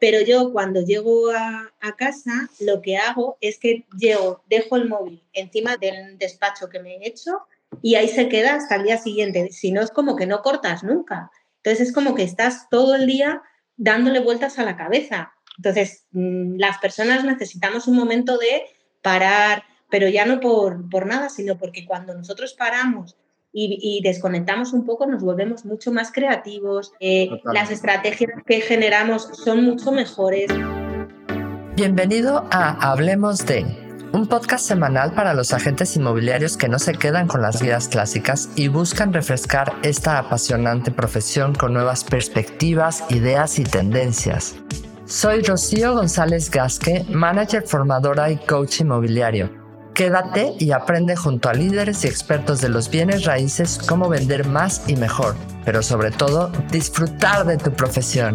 pero yo cuando llego a, casa lo que hago es que llego, dejo el móvil encima del despacho que me he hecho y ahí se queda hasta el día siguiente. Si no es como que no cortas nunca. Entonces es como que estás todo el día dándole vueltas a la cabeza. Entonces mm, las personas necesitamos un momento de parar, pero ya no por, por nada, sino porque cuando nosotros paramos y, desconectamos un poco, nos volvemos mucho más creativos, eh, las estrategias que generamos son mucho mejores. Bienvenido a Hablemos de, un podcast semanal para los agentes inmobiliarios que no se quedan con las guías clásicas y buscan refrescar esta apasionante profesión con nuevas perspectivas, ideas y tendencias. Soy Rocío González Gasque, manager formadora y coach inmobiliario Quédate y aprende junto a líderes y expertos de los bienes raíces cómo vender más y mejor, pero sobre todo disfrutar de tu profesión.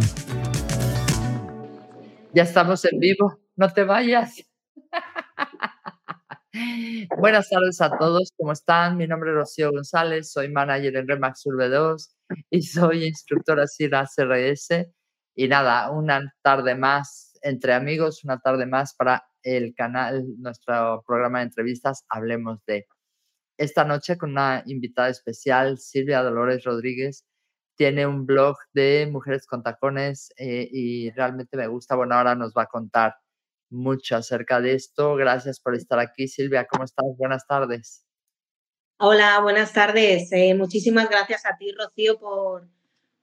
Ya estamos en vivo, no te vayas. Buenas tardes a todos, ¿cómo están? Mi nombre es Rocío González, soy manager en Remax Urbe 2 y soy instructora CIRA CRS. Y nada, una tarde más entre amigos, una tarde más para el canal, nuestro programa de entrevistas, hablemos de esta noche con una invitada especial, Silvia Dolores Rodríguez. Tiene un blog de mujeres con tacones eh, y realmente me gusta. Bueno, ahora nos va a contar mucho acerca de esto. Gracias por estar aquí, Silvia. ¿Cómo estás? Buenas tardes. Hola, buenas tardes. Eh, muchísimas gracias a ti, Rocío, por,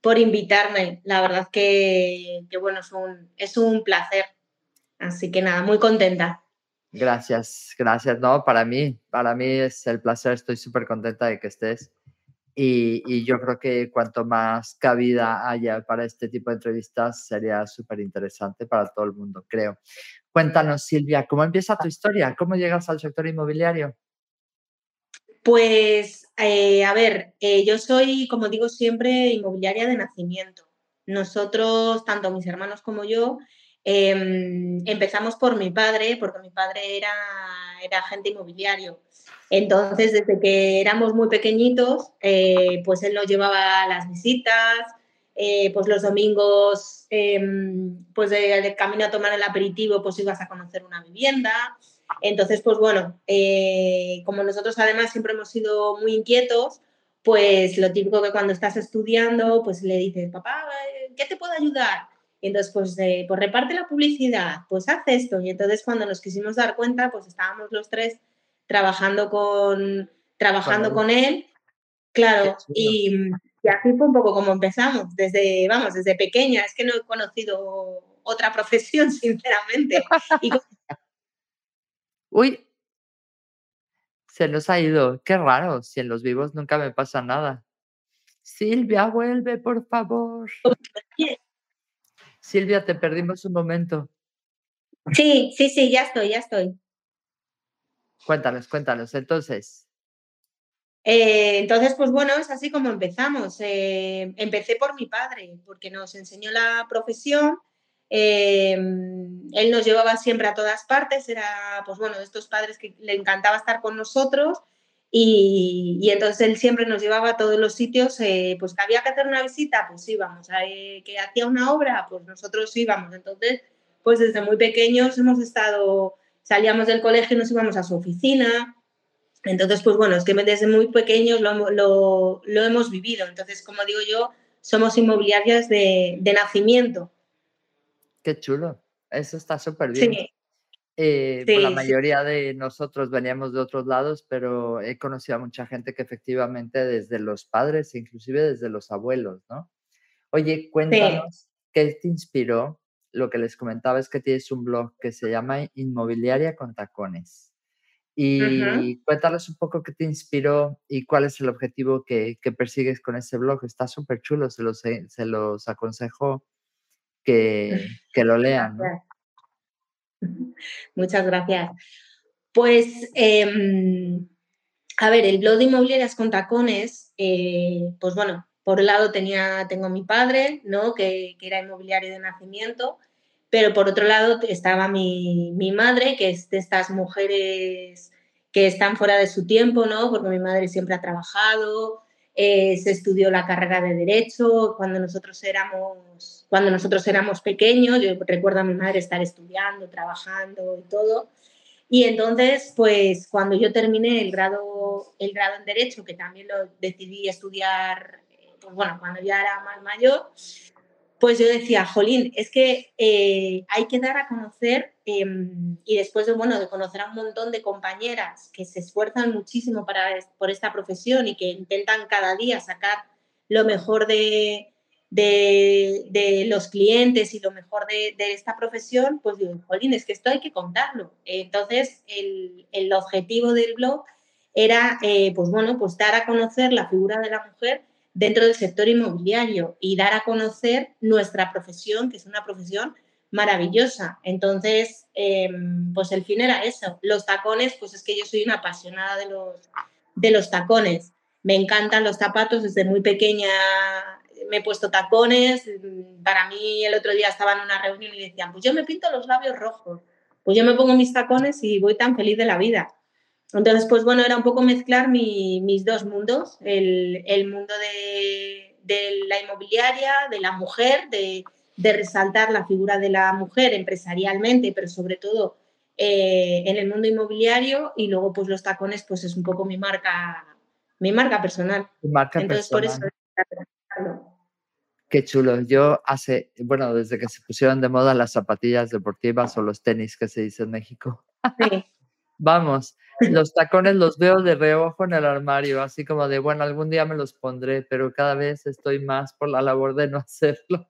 por invitarme. La verdad que, que bueno, es un, es un placer Así que nada, muy contenta. Gracias, gracias. No, para mí, para mí es el placer, estoy súper contenta de que estés. Y, yo creo que cuanto más cabida haya para este tipo de entrevistas, sería súper interesante para todo el mundo, creo. Cuéntanos, Silvia, ¿cómo empieza tu historia? ¿Cómo llegas al sector inmobiliario? Pues, eh, a ver, eh, yo soy, como digo siempre, inmobiliaria de nacimiento. Nosotros, tanto mis hermanos como yo, Em, empezamos por mi padre, porque mi padre era, era agente inmobiliario. Entonces, desde que éramos muy pequeñitos, eh, pues él nos llevaba las visitas, eh, pues los domingos, em, pues de, camino a tomar el aperitivo, pues ibas a conocer una vivienda. Entonces, pues bueno, eh, como nosotros además siempre hemos sido muy inquietos, pues lo típico que cuando estás estudiando, pues le dices, papá, ¿qué te puedo ayudar? Y entonces, pues, pues reparte la publicidad, pues haz esto. Y entonces cuando nos quisimos dar cuenta, pues estábamos los tres trabajando con, trabajando con él. Claro, y, así fue un poco como empezamos, desde, vamos, desde pequeña. Es que no he conocido otra profesión, sinceramente. Uy, se nos ha ido. Qué raro, si en los vivos nunca me pasa nada. Silvia, vuelve, por favor. Silvia, te perdimos un momento. Sí, sí, sí, ya estoy, ya estoy. Cuéntanos, cuéntanos. Entonces. Eh, entonces, pues bueno, es así como empezamos. Eh, empecé por mi padre, porque nos enseñó la profesión. Eh, él nos llevaba siempre a todas partes, era, pues bueno, de estos padres que le encantaba estar con nosotros y, entonces él siempre nos llevaba a todos los sitios, eh, pues que había que hacer una visita, pues íbamos, eh, que hacía una obra, pues nosotros íbamos. Entonces, pues desde muy pequeños hemos estado, salíamos del colegio y nos íbamos a su oficina. Entonces, pues bueno, es que desde muy pequeños lo, lo, lo hemos vivido. Entonces, como digo yo, somos inmobiliarias de, de nacimiento. Qué chulo, eso está súper bien. Sí. Eh, pues, la mayoría de nosotros veníamos de otros lados, pero he conocido a mucha gente que efectivamente desde los padres, inclusive desde los abuelos, ¿no? Oye, cuéntanos qué te inspiró. Lo que les comentaba es que tienes un blog que se llama Inmobiliaria con Tacones. Y cuéntanos un poco qué te inspiró y cuál es el objetivo que, que persigues con ese blog. Está súper chulo, se los, se los aconsejo que, que lo lean. ¿no? Muchas gracias. Pues, em, a ver, el blog de inmobiliarias con tacones, eh, pues bueno, por un lado tenía, tengo a mi padre, ¿no? Que, era inmobiliario de nacimiento, pero por otro lado estaba mi, mi, madre, que es de estas mujeres que están fuera de su tiempo, ¿no? Porque mi madre siempre ha trabajado, eh, se estudió la carrera de Derecho, cuando nosotros éramos, cuando nosotros éramos pequeños, yo recuerdo a mi madre estar estudiando, trabajando y todo. Y entonces, pues cuando yo terminé el grado, el grado en Derecho, que también lo decidí estudiar, eh, pues bueno, cuando ya era más mayor, pues yo decía, Jolín, es que eh, hay que dar a conocer, em, y después de, bueno, de conocer a un montón de compañeras que se esfuerzan muchísimo para, por esta profesión y que intentan cada día sacar lo mejor de, de, los clientes y lo mejor de, esta profesión, pues digo, Jolín, es que esto hay que contarlo. Entonces, el, el objetivo del blog era, eh, pues bueno, pues dar a conocer la figura de la mujer dentro del sector inmobiliario y dar a conocer nuestra profesión, que es una profesión maravillosa. Entonces, em, pues el fin era eso. Los tacones, pues es que yo soy una apasionada de los, de los tacones. Me encantan los zapatos, desde muy pequeña me he puesto tacones. Para mí el otro día estaba en una reunión y decían, pues yo me pinto los labios rojos. Pues yo me pongo mis tacones y voy tan feliz de la vida. Entonces, pues bueno, era un poco mezclar mis dos mundos, el, mundo de, la inmobiliaria, de la mujer, de, resaltar la figura de la mujer empresarialmente, pero sobre todo eh, en el mundo inmobiliario y luego pues los tacones pues es un poco mi marca, mi marca personal. marca Entonces, por eso... Qué chulo. Yo hace, bueno, desde que se pusieron de moda las zapatillas deportivas o los tenis que se dice en México. Sí. Vamos, los tacones los veo de reojo en el armario, así como de, bueno, algún día me los pondré, pero cada vez estoy más por la labor de no hacerlo.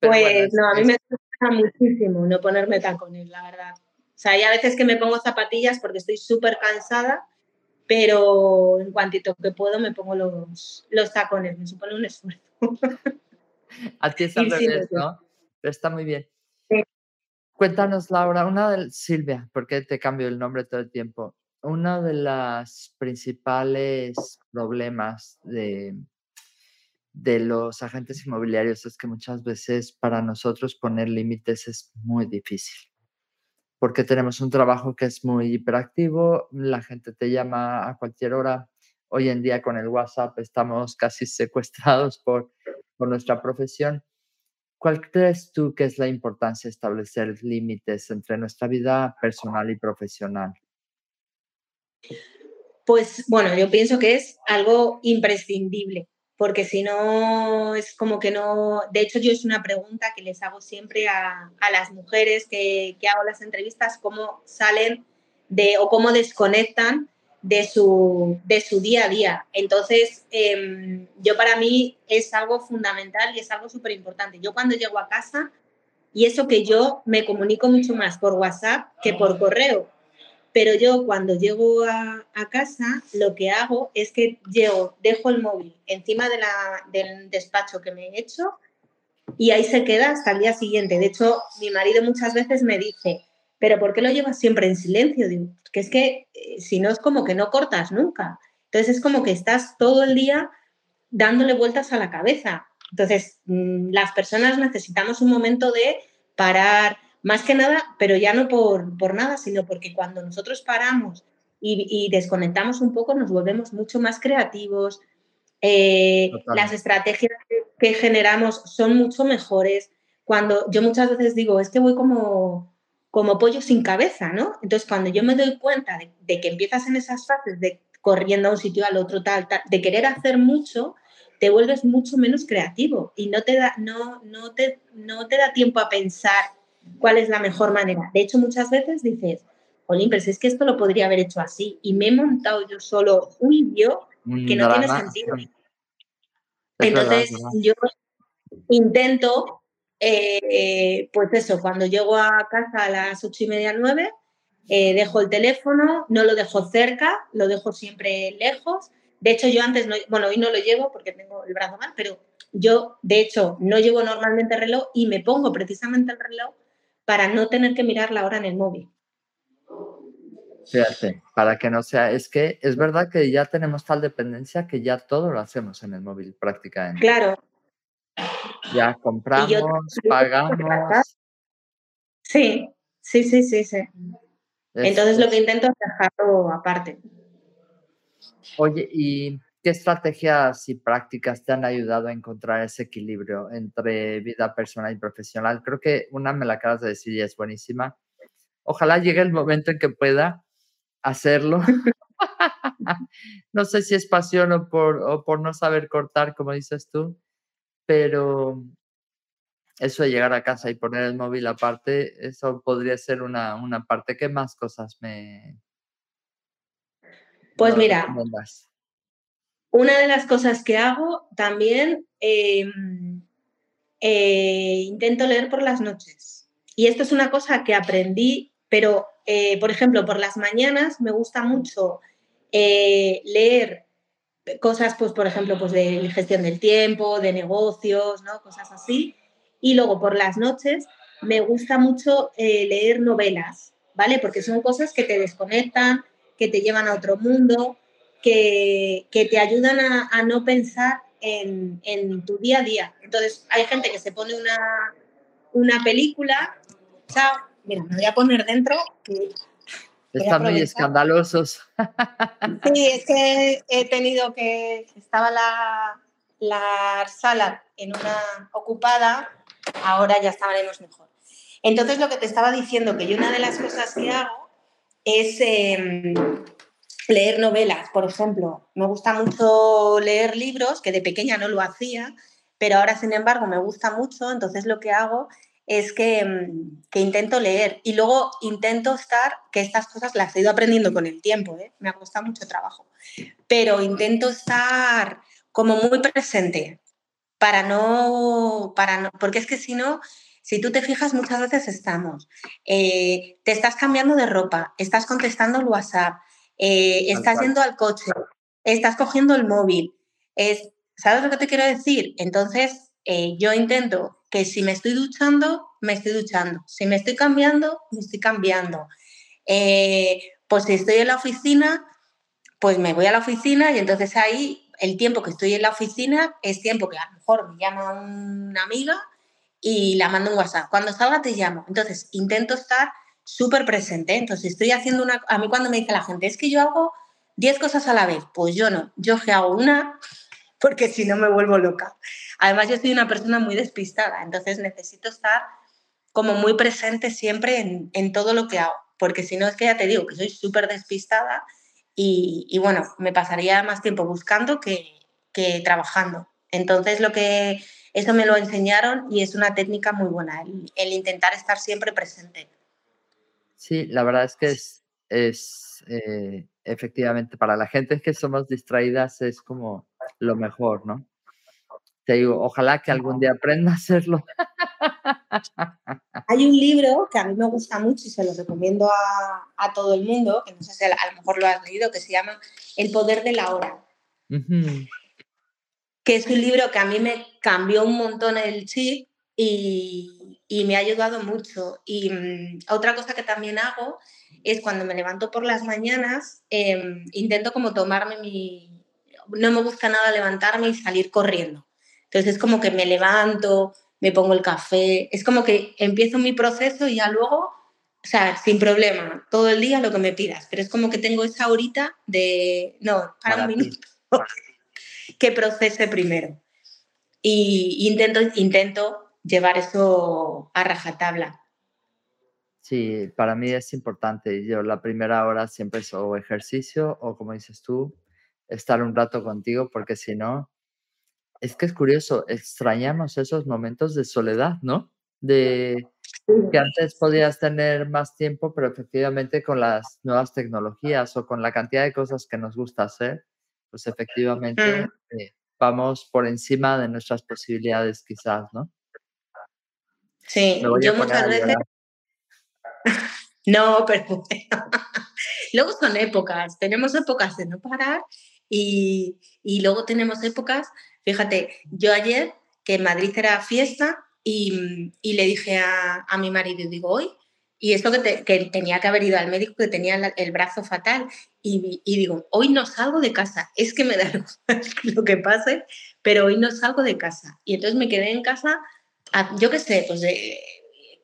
pues no, a mí me gusta muchísimo no ponerme tacones, la verdad. O sea, hay a veces que me pongo zapatillas porque estoy súper cansada, pero en cuantito que puedo me pongo los, los tacones, me supone un esfuerzo. A ti es al revés, ¿no? Pero está muy bien. Cuéntanos, Laura, una de Silvia, porque te cambio el nombre todo el tiempo. Uno de los principales problemas de, de los agentes inmobiliarios es que muchas veces para nosotros poner límites es muy difícil, porque tenemos un trabajo que es muy hiperactivo, la gente te llama a cualquier hora. Hoy en día con el WhatsApp estamos casi secuestrados por, por nuestra profesión ¿Cuál crees tú que es la importancia de establecer límites entre nuestra vida personal y profesional? Pues bueno, yo pienso que es algo imprescindible, porque si no es como que no, de hecho yo es una pregunta que les hago siempre a, las mujeres que, que, hago las entrevistas, cómo salen de o cómo desconectan de su, de su día a día. Entonces, em, yo para mí es algo fundamental y es algo súper importante. Yo cuando llego a casa, y eso que yo me comunico mucho más por WhatsApp que por correo, pero yo cuando llego a, casa, lo que hago es que llego, dejo el móvil encima de la, del despacho que me he hecho y ahí se queda hasta el día siguiente. De hecho, mi marido muchas veces me dice, pero ¿por qué lo llevas siempre en silencio? Digo, que es que eh, si no es como que no cortas nunca. Entonces es como que estás todo el día dándole vueltas a la cabeza. Entonces, mm, las personas necesitamos un momento de parar, más que nada, pero ya no por, por nada, sino porque cuando nosotros paramos y, desconectamos un poco, nos volvemos mucho más creativos. Eh, las estrategias que generamos son mucho mejores. Cuando yo muchas veces digo, es que voy como, como pollo sin cabeza, ¿no? Entonces, cuando yo me doy cuenta de, que empiezas en esas fases de corriendo a un sitio al otro, tal, tal, de querer hacer mucho, te vuelves mucho menos creativo y no te da, no, no te, no te da tiempo a pensar cuál es la mejor manera. De hecho, muchas veces dices, pero si es que esto lo podría haber hecho así y me he montado yo solo un vídeo que no tiene sentido. Entonces, yo intento eh, pues eso, cuando llego a casa a las ocho y media, nueve, eh, dejo el teléfono, no lo dejo cerca, lo dejo siempre lejos. De hecho, yo antes, no, bueno, hoy no lo llevo porque tengo el brazo mal, pero yo, de hecho, no llevo normalmente reloj y me pongo precisamente el reloj para no tener que mirar la hora en el móvil. Fíjate, para que no sea, es que es verdad que ya tenemos tal dependencia que ya todo lo hacemos en el móvil prácticamente. Claro, ya compramos, pagamos. Sí, sí, sí, sí, sí. Entonces lo que intento es dejarlo aparte. Oye, y ¿Qué estrategias y prácticas te han ayudado a encontrar ese equilibrio entre vida personal y profesional? Creo que una me la acabas de decir y es buenísima. Ojalá llegue el momento en que pueda hacerlo. no sé si es pasión o por, o por no saber cortar, como dices tú, pero eso de llegar a casa y poner el móvil aparte, eso podría ser una, una parte. ¿Qué más cosas me... Pues mira, una de las cosas que hago también, em, eh, intento leer por las noches. Y esto es una cosa que aprendí, pero, eh, por ejemplo, por las mañanas me gusta mucho eh, leer cosas, pues, por ejemplo, pues de gestión del tiempo, de negocios, ¿no? Cosas así. Y luego por las noches me gusta mucho leer novelas, ¿vale? Porque son cosas que te desconectan, que te llevan a otro mundo que, te ayudan a, no pensar en, tu día a día. Entonces, hay gente que se pone una, una película, chao, mira, me voy a poner dentro que... Están muy escandalosos. Sí, es que he tenido que... Estaba la, la sala en una ocupada, ahora ya estaremos mejor. Entonces, lo que te estaba diciendo, que yo una de las cosas que hago es... Em, leer novelas, por ejemplo. Me gusta mucho leer libros, que de pequeña no lo hacía, pero ahora, sin embargo, me gusta mucho, entonces lo que hago es que, mm, intento leer y luego intento estar, que estas cosas las he ido aprendiendo con el tiempo, ¿eh? me ha costado mucho trabajo, pero intento estar como muy presente para no, para no, porque es que si no, si tú te fijas, muchas veces estamos, eh, te estás cambiando de ropa, estás contestando el WhatsApp, eh, estás yendo al coche, estás cogiendo el móvil. Es, ¿Sabes lo que te quiero decir? Entonces, yo intento que si me estoy duchando, me estoy duchando. Si me estoy cambiando, me estoy cambiando. Eh, pues si estoy en la oficina, pues me voy a la oficina y entonces ahí el tiempo que estoy en la oficina es tiempo que a lo mejor me llama una amiga y la mando un WhatsApp. Cuando salga te llamo. Entonces intento estar súper presente. Entonces, estoy haciendo una... A mí cuando me dice la gente, es que yo hago 10 cosas a la vez, pues yo no, yo que hago una porque si no me vuelvo loca. Además, yo soy una persona muy despistada, entonces necesito estar como muy presente siempre en, todo lo que hago, porque si no es que ya te digo que soy súper despistada y, bueno, me pasaría más tiempo buscando que, trabajando. Entonces, lo que eso me lo enseñaron y es una técnica muy buena, el intentar estar siempre presente. Sí, la verdad es que es, es eh, efectivamente para la gente que somos distraídas es como lo mejor, ¿no? Te digo, ojalá que algún día aprenda a hacerlo. Hay un libro que a mí me gusta mucho y se lo recomiendo a, todo el mundo, que no sé si a lo mejor lo has leído, que se llama El poder de la hora. Que es un libro que a mí me cambió un montón el chip y, y me ha ayudado mucho. Y mm, otra cosa que también hago es cuando me levanto por las mañanas, em, intento como tomarme mi... No me gusta nada levantarme y salir corriendo. Entonces es como que me levanto, me pongo el café, es como que empiezo mi proceso y ya luego, o sea, sin problema, todo el día lo que me pidas, pero es como que tengo esa horita de, no, para, un minuto, que procese primero. Y intento, intento llevar eso a rajatabla. Sí, para mí es importante. Yo la primera hora siempre es o ejercicio o como dices tú, estar un rato contigo porque si no, es que es curioso, extrañamos esos momentos de soledad, ¿no? De que antes podías tener más tiempo, pero efectivamente con las nuevas tecnologías o con la cantidad de cosas que nos gusta hacer, pues efectivamente mm. eh, vamos por encima de nuestras posibilidades quizás, ¿no? Sí, yo muchas veces... no, pero luego son épocas, tenemos épocas de no parar y, luego tenemos épocas, fíjate, yo ayer que en Madrid era fiesta y, le dije a, mi marido, digo, hoy, y esto que, tenía que haber ido al médico, que tenía el brazo fatal, y, y, digo, hoy no salgo de casa, es que me da lo que pase, pero hoy no salgo de casa. Y entonces me quedé en casa yo qué sé, pues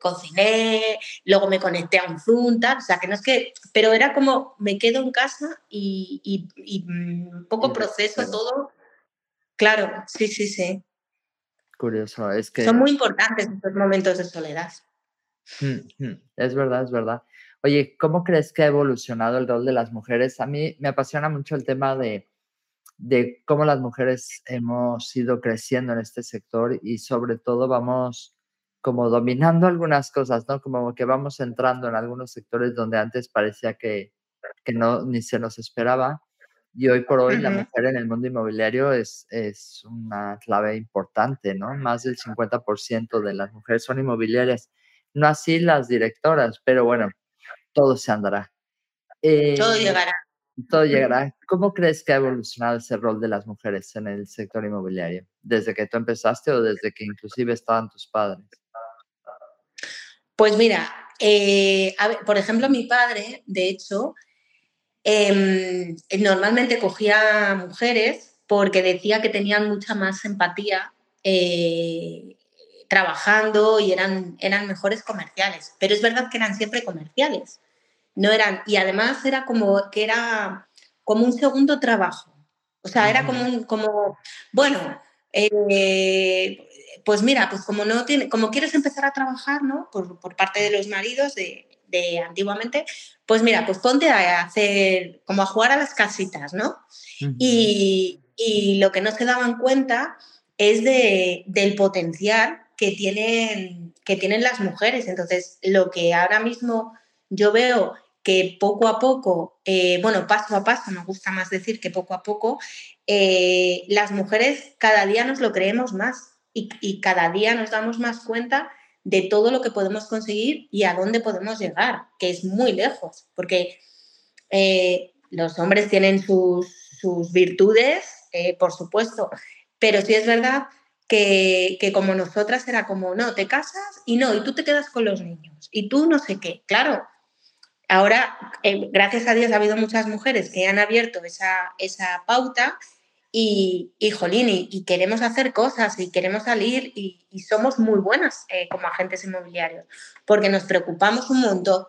cociné, luego me conecté a un Zoom, tal, o sea, que no es que, pero era como me quedo en casa y, un mm, poco proceso todo. Claro, sí, sí, sí. Curioso, es que... Son muy importantes estos momentos de soledad. Es verdad, es verdad. Oye, ¿cómo crees que ha evolucionado el rol de las mujeres? A mí me apasiona mucho el tema de, de cómo las mujeres hemos ido creciendo en este sector y sobre todo vamos como dominando algunas cosas, ¿no? Como que vamos entrando en algunos sectores donde antes parecía que, que no ni se nos esperaba. Y hoy por hoy la mujer en el mundo inmobiliario es, es una clave importante, ¿no? Más del 50% de las mujeres son inmobiliarias. No así las directoras, pero bueno, todo se andará. todo eh, llegará. Todo llegará. ¿Cómo crees que ha evolucionado ese rol de las mujeres en el sector inmobiliario? ¿Desde que tú empezaste o desde que inclusive estaban tus padres? Pues mira, eh, por ejemplo, mi padre, de hecho, Em, normalmente cogía mujeres porque decía que tenían mucha más empatía eh, trabajando y eran, eran mejores comerciales. Pero es verdad que eran siempre comerciales. No eran, y además era como que era como un segundo trabajo. O sea, era como como, bueno, eh, pues mira, pues como no tiene, como quieres empezar a trabajar, ¿no? Por, por parte de los maridos de, de antiguamente, pues mira, pues ponte a hacer, como a jugar a las casitas, ¿no? y, lo que no se daban cuenta es de, del potencial que tienen, que tienen las mujeres. Entonces, lo que ahora mismo yo veo que poco a poco, eh, bueno, paso a paso, me gusta más decir que poco a poco, eh, las mujeres cada día nos lo creemos más y, cada día nos damos más cuenta de todo lo que podemos conseguir y a dónde podemos llegar, que es muy lejos, porque eh, los hombres tienen sus, virtudes, eh, por supuesto, pero sí es verdad que, como nosotras era como, no, te casas y no, y tú te quedas con los niños, y tú no sé qué, claro. Ahora, eh, gracias a Dios, ha habido muchas mujeres que han abierto esa, esa pauta y, y jolín, y, queremos hacer cosas y queremos salir y, somos muy buenas eh, como agentes inmobiliarios, porque nos preocupamos un montón,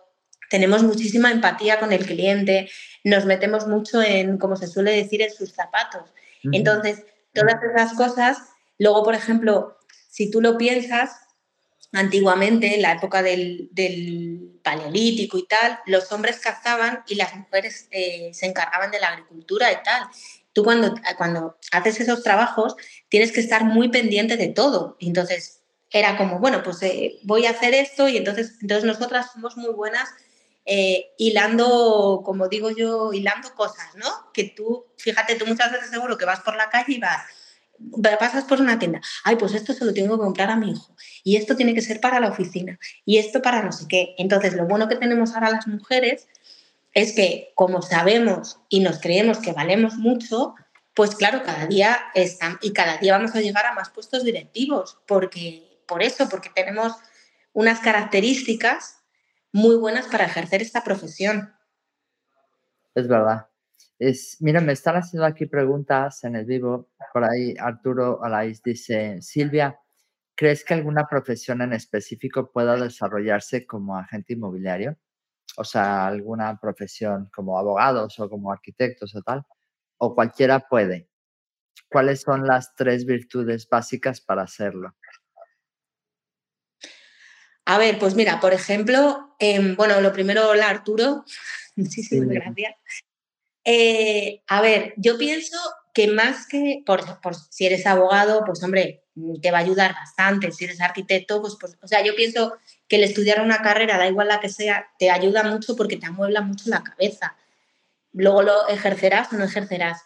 tenemos muchísima empatía con el cliente, nos metemos mucho en, como se suele decir, en sus zapatos. Entonces, todas esas cosas, luego, por ejemplo, si tú lo piensas, antiguamente, en la época del, del, paleolítico y tal, los hombres cazaban y las mujeres eh, se encargaban de la agricultura y tal tú cuando, cuando haces esos trabajos tienes que estar muy pendiente de todo. Entonces era como, bueno, pues eh, voy a hacer esto y entonces, entonces nosotras somos muy buenas eh, hilando, como digo yo, hilando cosas, ¿no? Que tú, fíjate, tú muchas veces seguro que vas por la calle y vas, pasas por una tienda, ay, pues esto se lo tengo que comprar a mi hijo, y esto tiene que ser para la oficina, y esto para no sé qué. Entonces, lo bueno que tenemos ahora las mujeres es que como sabemos y nos creemos que valemos mucho, pues claro, cada día están y cada día vamos a llegar a más puestos directivos, porque por eso, porque tenemos unas características muy buenas para ejercer esta profesión. Es verdad. Es, mira, me están haciendo aquí preguntas en el vivo. Por ahí Arturo Alaiz dice, Silvia, ¿crees que alguna profesión en específico pueda desarrollarse como agente inmobiliario? O sea, alguna profesión como abogados o como arquitectos o tal, o cualquiera puede. ¿Cuáles son las tres virtudes básicas para hacerlo? A ver, pues mira, por ejemplo, em, bueno, lo primero, hola Arturo, muchísimas gracias. Eh, a ver, yo pienso que más que, por, si eres abogado, pues hombre, te va a ayudar bastante. Si eres arquitecto, pues, pues, o sea, yo pienso que el estudiar una carrera, da igual la que sea, te ayuda mucho porque te amuebla mucho la cabeza. Luego lo ejercerás o no ejercerás.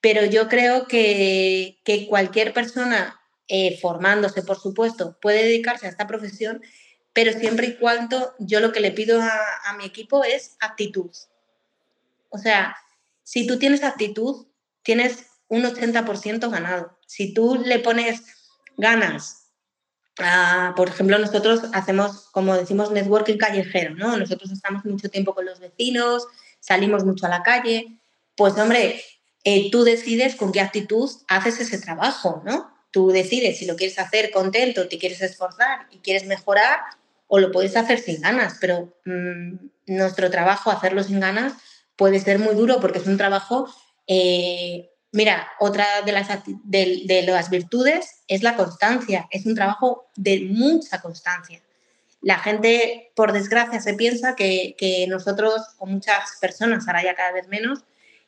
Pero yo creo que, cualquier persona eh, formándose, por supuesto, puede dedicarse a esta profesión, pero siempre y cuando yo lo que le pido a, a mi equipo es actitud. O sea, si tú tienes actitud, tienes un 80% ganado. Si tú le pones ganas por ejemplo, nosotros hacemos, como decimos, networking callejero, ¿no? Nosotros estamos mucho tiempo con los vecinos, salimos mucho a la calle. Pues, hombre, eh, tú decides con qué actitud haces ese trabajo, ¿no? Tú decides si lo quieres hacer contento, te quieres esforzar y quieres mejorar, o lo puedes hacer sin ganas, pero mm, nuestro trabajo, hacerlo sin ganas, puede ser muy duro porque es un trabajo, eh, mira, otra de las, de, las virtudes es la constancia, es un trabajo de mucha constancia. La gente, por desgracia, se piensa que, que nosotros, o muchas personas, ahora ya cada vez menos,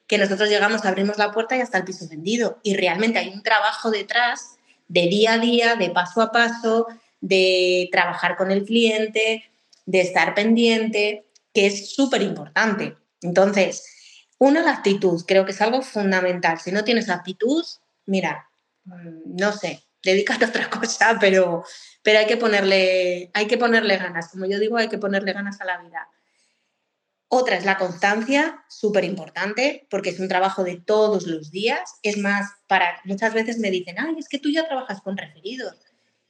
que nosotros llegamos, abrimos la puerta y hasta el piso vendido. Y realmente hay un trabajo detrás de día a día, de paso a paso, de trabajar con el cliente, de estar pendiente, que es súper importante. Entonces, una, la actitud, creo que es algo fundamental. Si no tienes actitud, mira, mm, no sé, dedícate a otra cosa, pero, pero hay, que ponerle, hay que ponerle ganas. Como yo digo, hay que ponerle ganas a la vida. Otra es la constancia, súper importante, porque es un trabajo de todos los días. Es más, para muchas veces me dicen, ay, es que tú ya trabajas con referidos.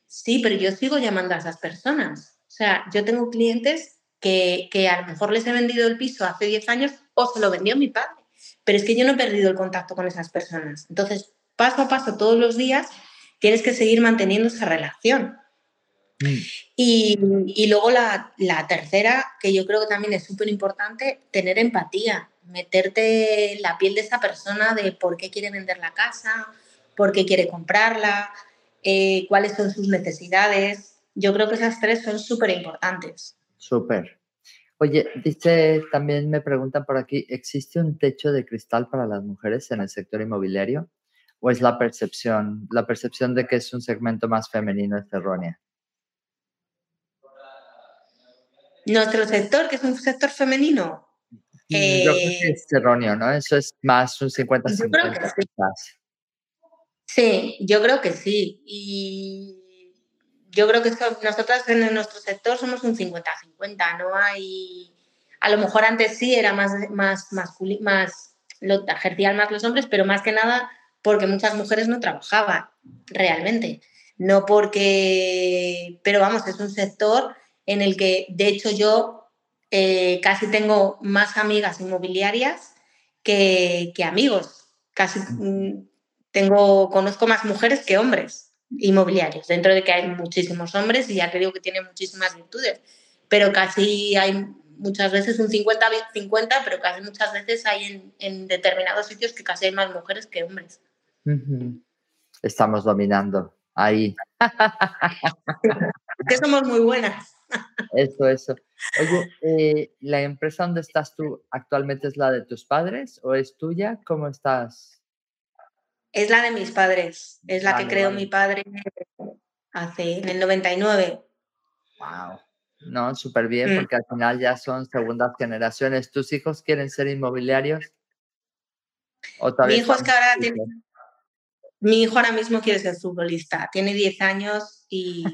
Sí, pero yo sigo llamando a esas personas. O sea, yo tengo clientes que, que a lo mejor les he vendido el piso hace 10 años o se lo vendió mi padre. Pero es que yo no he perdido el contacto con esas personas. Entonces, paso a paso, todos los días, tienes que seguir manteniendo esa relación. Mm. Y, luego la, tercera, que yo creo que también es súper importante, tener empatía, meterte en la piel de esa persona de por qué quiere vender la casa, por qué quiere comprarla, eh, cuáles son sus necesidades. Yo creo que esas tres son súper importantes. Súper. Oye, dice, también me preguntan por aquí, ¿existe un techo de cristal para las mujeres en el sector inmobiliario? ¿O es la percepción, la percepción de que es un segmento más femenino es errónea? Nuestro sector, que es un sector femenino. Yo creo que eh, es erróneo, ¿no? Eso es más un 50-50. Sí, yo creo que sí. Y yo creo que nosotras en nuestro sector somos un 50-50, no hay... A lo mejor antes sí era más, más masculino, más, lo ejercían más los hombres, pero más que nada porque muchas mujeres no trabajaban realmente. No porque, pero vamos, es un sector en el que, de hecho, yo eh, casi tengo más amigas inmobiliarias que, que amigos. Casi mm, tengo, conozco más mujeres que hombres inmobiliarios, dentro de que hay muchísimos hombres y ya te digo que tienen muchísimas virtudes, pero casi hay muchas veces un 50-50, pero casi muchas veces hay en, determinados sitios que casi hay más mujeres que hombres. Estamos dominando ahí. que somos muy buenas. Eso, eso. Oye, eh, ¿la empresa donde estás tú actualmente es la de tus padres o es tuya? ¿Cómo estás? Es la de mis padres, es la que creó mi padre hace en el 99. Wow. No, súper bien, mm. porque al final ya son segundas generaciones. ¿Tus hijos quieren ser inmobiliarios? mi hijo es que ahora tiene, mi hijo ahora mismo quiere ser futbolista. Tiene 10 años y,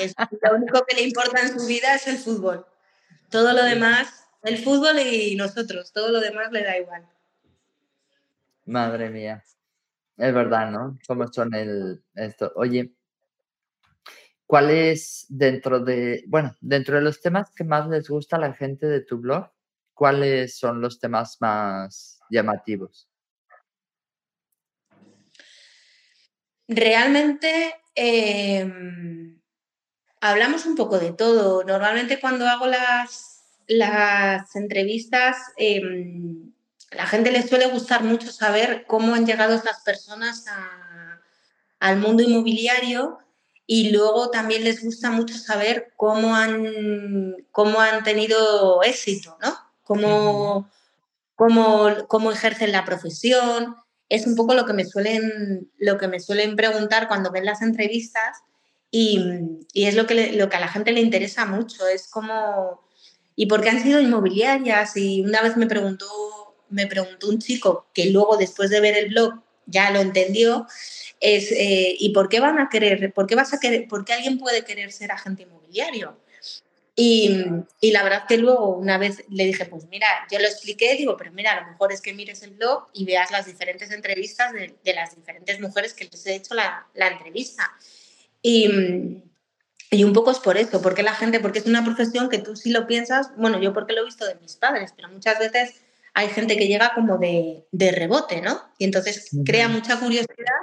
es, lo único que le importa en su vida es el fútbol. Todo lo demás, el fútbol y nosotros, todo lo demás le da igual. Madre mía. Es verdad, ¿no? ¿Cómo son el, esto? Oye, ¿cuál es dentro de, bueno, dentro de los temas que más les gusta a la gente de tu blog, cuáles son los temas más llamativos? Realmente em, hablamos un poco de todo. Normalmente cuando hago las, las entrevistas, em, la gente le suele gustar mucho saber cómo han llegado estas personas al mundo inmobiliario y luego también les gusta mucho saber cómo han, cómo han tenido éxito, ¿no? Cómo, cómo, ejercen la profesión. Es un poco lo que me suelen, lo que me suelen preguntar cuando ven las entrevistas y, es lo que, lo que a la gente le interesa mucho. Es como, ¿y por qué han sido inmobiliarias? Y una vez me preguntó me preguntó un chico que luego después de ver el blog ya lo entendió, es eh, ¿y por qué van a querer, por qué vas a querer, por qué alguien puede querer ser agente inmobiliario? Y, y, la verdad que luego una vez le dije, pues mira, yo lo expliqué, digo, pero mira, a lo mejor es que mires el blog y veas las diferentes entrevistas de, de las diferentes mujeres que les he hecho la, la entrevista. Y, y, un poco es por eso, porque la gente, porque es una profesión que tú sí lo piensas, bueno, yo porque lo he visto de mis padres, pero muchas veces hay gente que llega como de, rebote, ¿no? Y entonces crea mucha curiosidad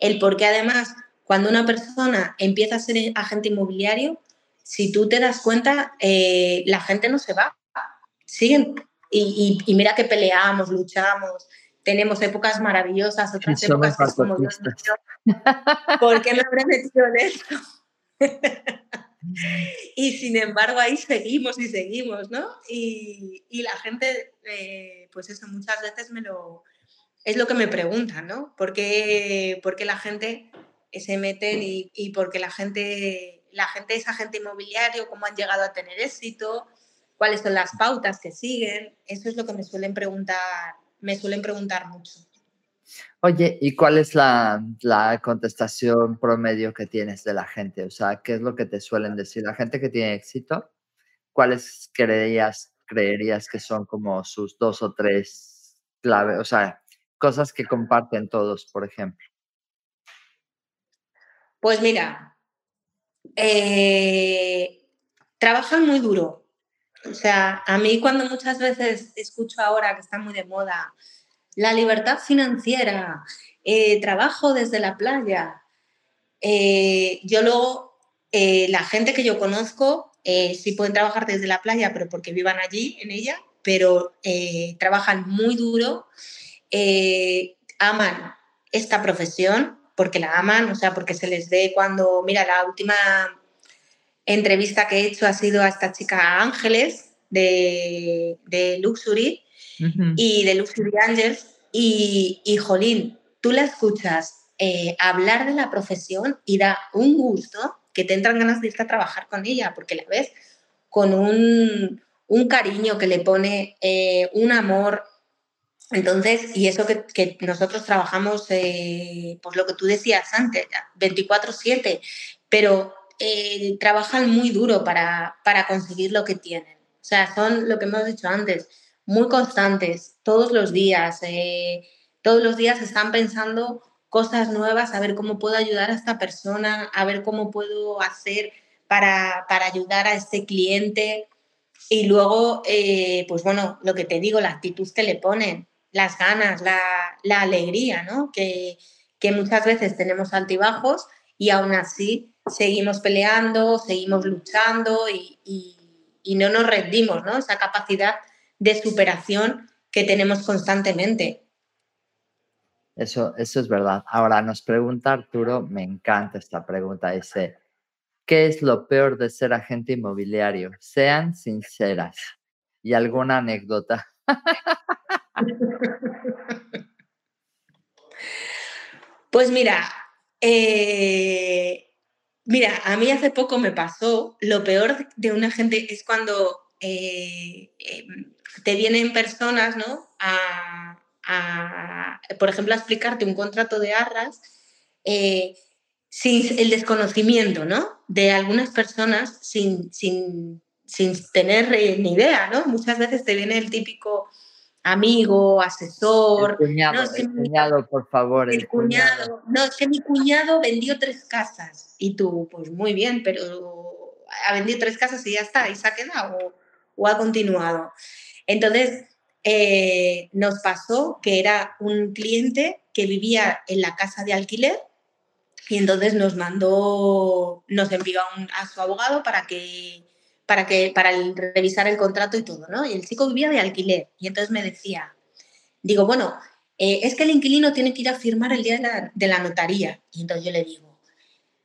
el por qué además cuando una persona empieza a ser agente inmobiliario, si tú te das cuenta, eh, la gente no se va. Siguen. Y, mira que peleamos, luchamos, tenemos épocas maravillosas, otras épocas como Dios ¿Por qué me habré metido en esto? y sin embargo ahí seguimos y seguimos, ¿no? Y, la gente, eh, pues eso, muchas veces me lo... Es lo que me preguntan, ¿no? ¿Por qué, la gente se mete y, y por qué la gente, la gente es agente inmobiliario, cómo han llegado a tener éxito, cuáles son las pautas que siguen? Eso es lo que me suelen preguntar, me suelen preguntar mucho. Oye, ¿y cuál es la, contestación promedio que tienes de la gente? O sea, ¿qué es lo que te suelen decir? La gente que tiene éxito, ¿cuáles creerías, creerías que son como sus dos o tres claves? O sea, cosas que comparten todos, por ejemplo. Pues mira, eh, trabajan muy duro. O sea, a mí cuando muchas veces escucho ahora que está muy de moda la libertad financiera, eh, trabajo desde la playa. Eh, yo luego, eh, la gente que yo conozco, sí pueden trabajar desde la playa, pero porque vivan allí, en ella, pero trabajan muy duro, aman esta profesión, porque la aman, o sea, porque se les ve cuando, mira, la última entrevista que he hecho ha sido a esta chica Ángeles de, de Luxury, y de Luxury Angels. Y, y jolín, tú la escuchas eh, hablar de la profesión y da un gusto que te entran ganas de irte a trabajar con ella, porque la ves con un, un cariño que le pone, eh, un amor. Entonces, y eso que, nosotros trabajamos, eh, pues lo que tú decías antes, 24/7, pero trabajan muy duro para, para conseguir lo que tienen. O sea, son lo que hemos dicho antes, muy constantes, todos los días. Eh, todos los días están pensando cosas nuevas, a ver cómo puedo ayudar a esta persona, a ver cómo puedo hacer para, ayudar a este cliente. Y luego, eh, pues bueno, lo que te digo, la actitud que le ponen, las ganas, la, alegría, ¿no? Que, muchas veces tenemos altibajos y aún así seguimos peleando, seguimos luchando y, y no nos rendimos, ¿no? Esa capacidad de superación que tenemos constantemente. Eso, eso es verdad. Ahora nos pregunta Arturo, me encanta esta pregunta, dice, ¿qué es lo peor de ser agente inmobiliario? Sean sinceras. ¿Y alguna anécdota? Pues mira, eh, mira, a mí hace poco me pasó, lo peor de un agente es cuando eh, em, te vienen personas, ¿no? A, por ejemplo, a explicarte un contrato de arras eh, sin el desconocimiento, ¿no? De algunas personas sin, sin, tener eh, ni idea, ¿no? Muchas veces te viene el típico amigo, asesor. El cuñado, el cuñado por favor. El, cuñado. No, es que mi cuñado vendió tres casas. Y tú, pues muy bien, pero ha vendido tres casas y ya está, y se ha quedado o, ha continuado. Entonces, eh, nos pasó que era un cliente que vivía en la casa de alquiler y entonces nos mandó, nos envió a, su abogado para que para que para revisar el contrato y todo, ¿no? Y el chico vivía de alquiler y entonces me decía, digo, bueno, eh, es que el inquilino tiene que ir a firmar el día de la notaría. Y entonces yo le digo,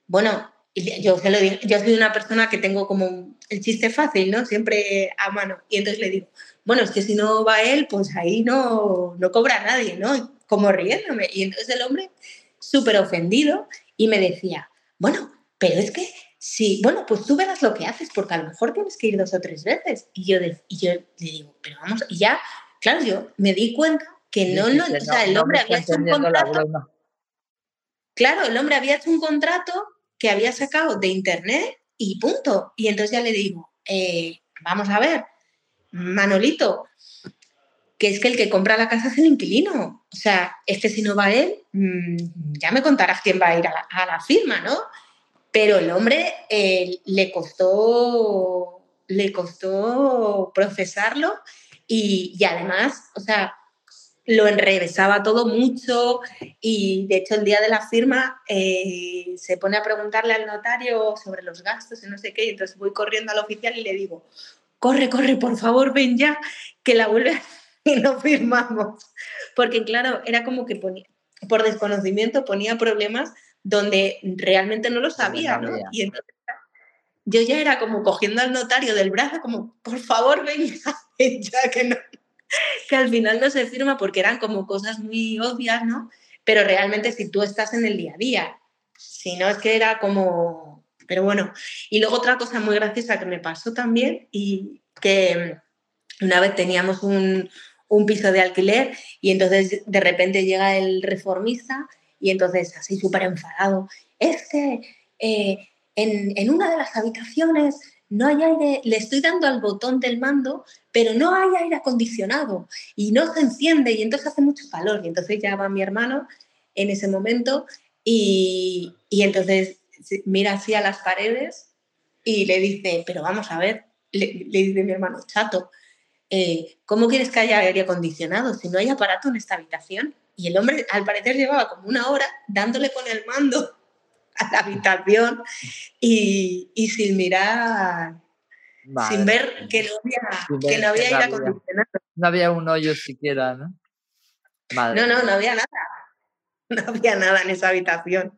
bueno, yo, se lo yo soy una persona que tengo como el chiste fácil, ¿no? Siempre a mano. Y entonces le digo, bueno, es que si no va él, pues ahí no, no cobra nadie, ¿no? Como riéndome. Y entonces el hombre, súper ofendido, y me decía, bueno, pero es que sí, bueno, pues tú verás lo que haces, porque a lo mejor tienes que ir dos o tres veces. Y yo, y yo le digo, pero vamos, y ya, claro, yo me di cuenta que no, no, o sea, el hombre había hecho un contrato. Claro, el hombre había hecho un contrato que había sacado de internet y punto. Y entonces ya le digo, eh, vamos a ver, Manolito, que es que el que compra la casa es el inquilino. O sea, es que si no va él, mm, ya me contarás quién va a ir a la, firma, ¿no? Pero el hombre eh, le costó le costó procesarlo y, además, o sea, lo enrevesaba todo mucho y de hecho el día de la firma eh, se pone a preguntarle al notario sobre los gastos y no sé qué, y entonces voy corriendo al oficial y le digo, corre, corre, por favor, ven ya, que la vuelve y no firmamos. Porque claro, era como que ponía, por desconocimiento ponía problemas donde realmente no lo sabía, ¿no? Y entonces yo ya era como cogiendo al notario del brazo, como, por favor, ven ya, ven ya que no que al final no se firma porque eran como cosas muy obvias, ¿no? Pero realmente si tú estás en el día a día, si no es que era como... Pero bueno, y luego otra cosa muy graciosa que me pasó también y que una vez teníamos un, un piso de alquiler y entonces de repente llega el reformista y entonces así súper enfadado, es que eh, en, en, una de las habitaciones no hay aire, le estoy dando al botón del mando, pero no hay aire acondicionado y no se enciende y entonces hace mucho calor. Y entonces ya va mi hermano en ese momento y, entonces mira así a las paredes y le dice, pero vamos a ver, le, dice mi hermano, chato, eh, ¿cómo quieres que haya aire acondicionado si no hay aparato en esta habitación? Y el hombre al parecer llevaba como una hora dándole con el mando a la habitación y, y sin mirar, sin ver que no había, que no había aire acondicionado. No había un hoyo siquiera, ¿no? no, no, no había nada. No había nada en esa habitación.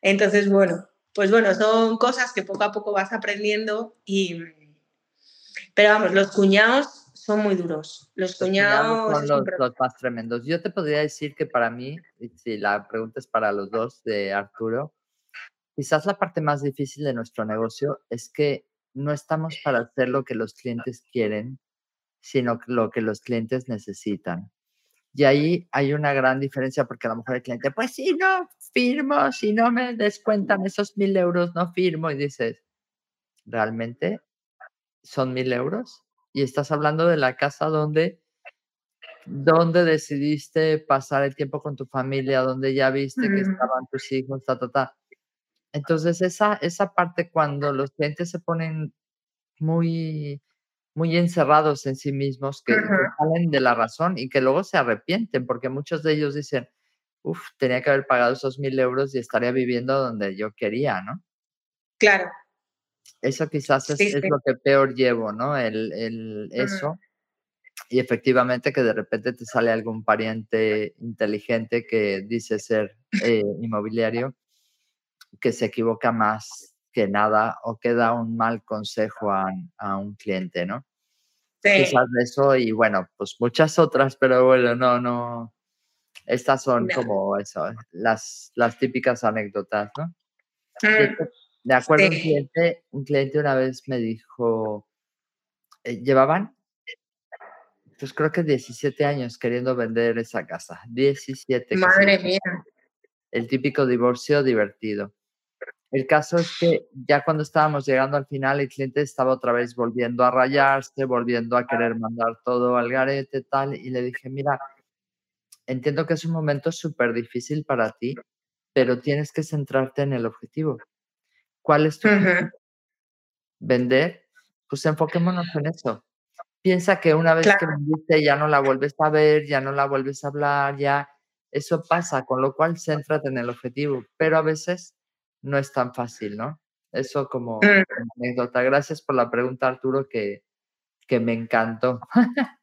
Entonces, bueno, pues bueno, son cosas que poco a poco vas aprendiendo y... Pero vamos, los cuñados son muy duros. Los, cuñados, son los, los, más tremendos. Yo te podría decir que para mí, si la pregunta es para los dos de Arturo, Quizás la parte más difícil de nuestro negocio es que no estamos para hacer lo que los clientes quieren, sino lo que los clientes necesitan. Y ahí hay una gran diferencia porque a lo mejor el cliente, pues si no firmo, si no me descuentan esos mil euros, no firmo. Y dices, ¿realmente son mil euros? Y estás hablando de la casa donde, donde decidiste pasar el tiempo con tu familia, donde ya viste que estaban tus hijos, ta, ta, ta. Entonces, esa, esa parte cuando los clientes se ponen muy, muy encerrados en sí mismos, que, salen de la razón y que luego se arrepienten, porque muchos de ellos dicen, uff, tenía que haber pagado esos mil euros y estaría viviendo donde yo quería, ¿no? Claro. Eso quizás es, lo que peor llevo, ¿no? El, el eso. Y efectivamente que de repente te sale algún pariente inteligente que dice ser eh, inmobiliario que se equivoca más que nada o que da un mal consejo a, un cliente, ¿no? Sí. Quizás eso y bueno, pues muchas otras, pero bueno, no, no. Estas son como eso, las, las típicas anécdotas, ¿no? De, acuerdo, un, cliente, un cliente una vez me dijo, eh, llevaban, pues creo que 17 años queriendo vender esa casa. 17. Madre mía. El típico divorcio divertido. El caso es que ya cuando estábamos llegando al final, el cliente estaba otra vez volviendo a rayarse, volviendo a querer mandar todo al garete, tal, y le dije, mira, entiendo que es un momento súper difícil para ti, pero tienes que centrarte en el objetivo. ¿Cuál es tu objetivo? ¿Vender? Pues enfoquémonos en eso. Piensa que una vez que vendiste ya no la vuelves a ver, ya no la vuelves a hablar, ya eso pasa, con lo cual céntrate en el objetivo, pero a veces no es tan fácil, ¿no? Eso como, mm. anécdota. Gracias por la pregunta, Arturo, que, que me encantó.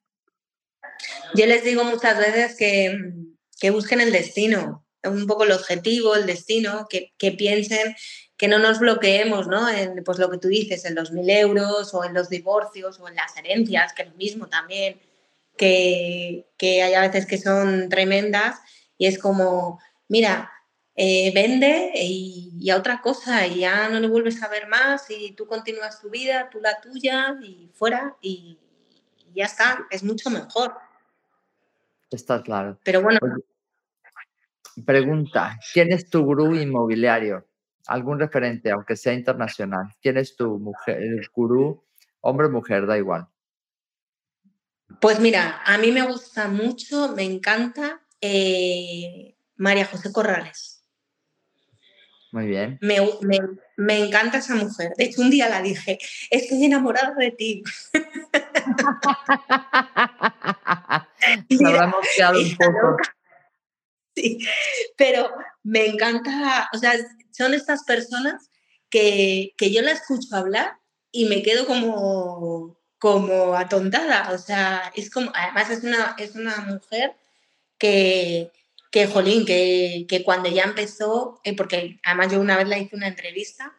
Yo les digo muchas veces que, que, busquen el destino, un poco el objetivo, el destino, que, que piensen, que no nos bloqueemos, ¿no? En pues lo que tú dices, en los mil euros o en los divorcios o en las herencias, que es lo mismo también, que, que hay a veces que son tremendas y es como, mira, eh, vende y, a otra cosa y ya no le vuelves a ver más y tú continúas tu vida, tú la tuya y fuera y, ya está, es mucho mejor. Está claro. Pero bueno. pregunta, ¿quién es tu gurú inmobiliario? ¿Algún referente, aunque sea internacional? ¿Quién es tu mujer, el gurú, hombre o mujer, da igual? Pues mira, a mí me gusta mucho, me encanta eh, María José Corrales. Muy bien. Me, me, encanta esa mujer. De hecho, un día la dije, estoy enamorada de ti. quedado un poco. Sí, pero me encanta, o sea, son estas personas que, que yo la escucho hablar y me quedo como, como atontada, o sea, es como, además es una, es una mujer que, que jolín, que, que cuando ya empezó, eh, porque además yo una vez la hice una entrevista,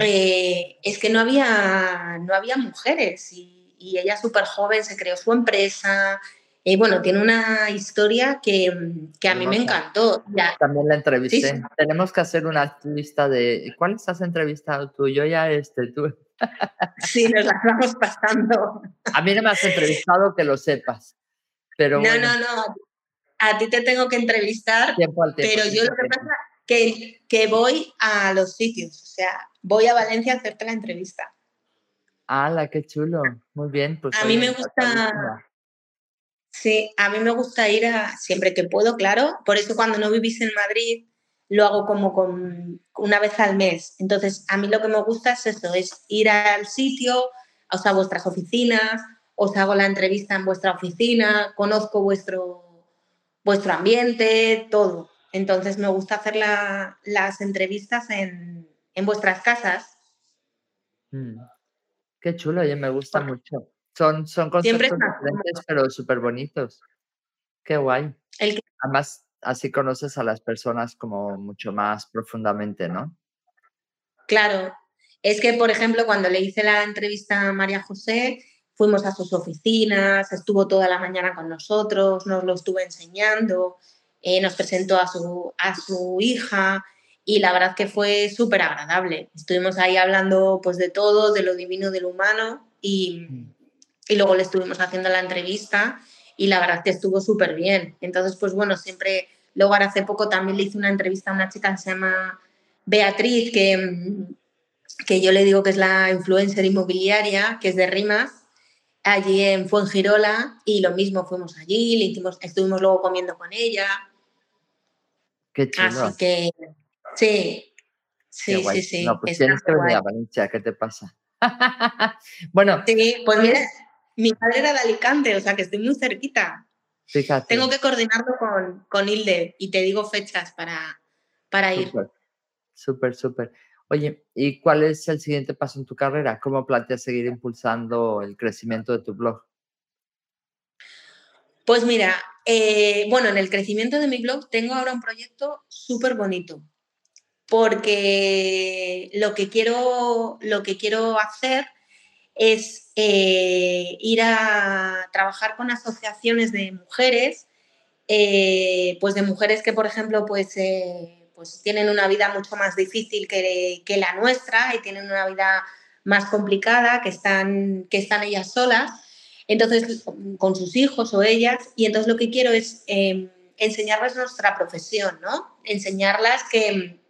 eh, es que no había, no había mujeres y, y ella súper joven se creó su empresa, y bueno, tiene una historia que, que a mí me encantó. También la entrevisté. Tenemos que hacer una lista de cuáles has entrevistado tú, yo ya este, tú. Sí, nos las vamos pasando. A mí no me has entrevistado, que lo sepas. Pero no, no, no. A ti te tengo que entrevistar, pero yo lo que pasa que, que voy a los sitios, o sea, voy a Valencia a hacerte la entrevista. ¡Hala, qué chulo! Muy bien. Pues a mí me gusta Sí, a mí me gusta ir a, siempre que puedo, claro. Por eso cuando no vivís en Madrid lo hago como con una vez al mes. Entonces, a mí lo que me gusta es eso, es ir al sitio, o sea, a vuestras oficinas, os hago la entrevista en vuestra oficina, conozco vuestro, vuestro ambiente, todo. Entonces, me gusta hacer las entrevistas en, vuestras casas. Mm. Qué chulo, oye, me gusta mucho. Son, son conceptos diferentes, pero súper bonitos. Qué guay. Además, así conoces a las personas como mucho más profundamente, ¿no? Claro. Es que, por ejemplo, cuando le hice la entrevista a María José, fuimos a sus oficinas, estuvo toda la mañana con nosotros, nos lo estuvo enseñando, eh, nos presentó a su, a su hija y la verdad que fue súper agradable. Estuvimos ahí hablando pues de todo, de lo divino, de lo humano y, mm y luego le estuvimos haciendo la entrevista y la verdad que estuvo súper bien. Entonces, pues bueno, siempre, luego ahora hace poco también le hice una entrevista a una chica que se llama Beatriz, que, que yo le digo que es la influencer inmobiliaria, que es de Rimas, allí en Fuengirola, y lo mismo, fuimos allí, le hicimos, estuvimos luego comiendo con ella. Qué chulo. Así que, sí, sí, sí, sí. No, pues tienes que venir a Valencia, ¿qué te pasa? bueno. Sí, pues mira, mi padre era de Alicante, o sea que estoy muy cerquita. Fíjate. Tengo que coordinarlo con, con Hilde y te digo fechas para, para ir. Súper, súper. Oye, ¿y cuál es el siguiente paso en tu carrera? ¿Cómo planteas seguir impulsando el crecimiento de tu blog? Pues mira, eh, bueno, en el crecimiento de mi blog tengo ahora un proyecto súper bonito, porque lo que quiero, lo que quiero hacer es eh, ir a trabajar con asociaciones de mujeres, eh, pues de mujeres que, por ejemplo, pues, pues tienen una vida mucho más difícil que, la nuestra y tienen una vida más complicada, que están, que están ellas solas, entonces con sus hijos o ellas, y entonces lo que quiero es em, enseñarles nuestra profesión, ¿no? Enseñarlas que,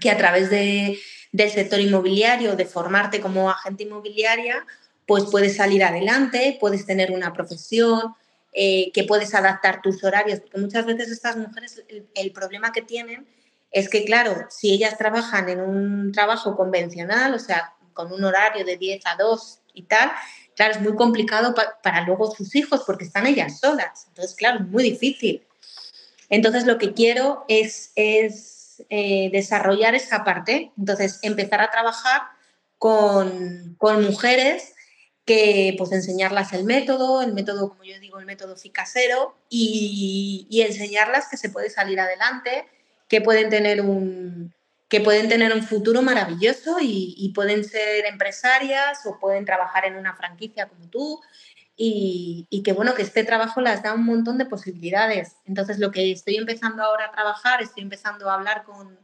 que a través de, del sector inmobiliario, de formarte como agente inmobiliaria, pues puedes salir adelante, puedes tener una profesión, eh, que puedes adaptar tus horarios, porque muchas veces estas mujeres, el, problema que tienen es que, claro, si ellas trabajan en un trabajo convencional, o sea, con un horario de 10 a 2 y tal, claro, es muy complicado para luego sus hijos porque están ellas solas. Entonces, claro, es muy difícil. Entonces, lo que quiero es, eh, desarrollar esa parte. Entonces, empezar a trabajar con, mujeres que pues enseñarlas el método, el método, como yo digo, el método ficasero y, y enseñarlas que se puede salir adelante, que pueden tener un, que pueden tener un futuro maravilloso y, y, pueden ser empresarias o pueden trabajar en una franquicia como tú y, que bueno, que este trabajo las da un montón de posibilidades. Entonces, lo que estoy empezando ahora a trabajar, estoy empezando a hablar con,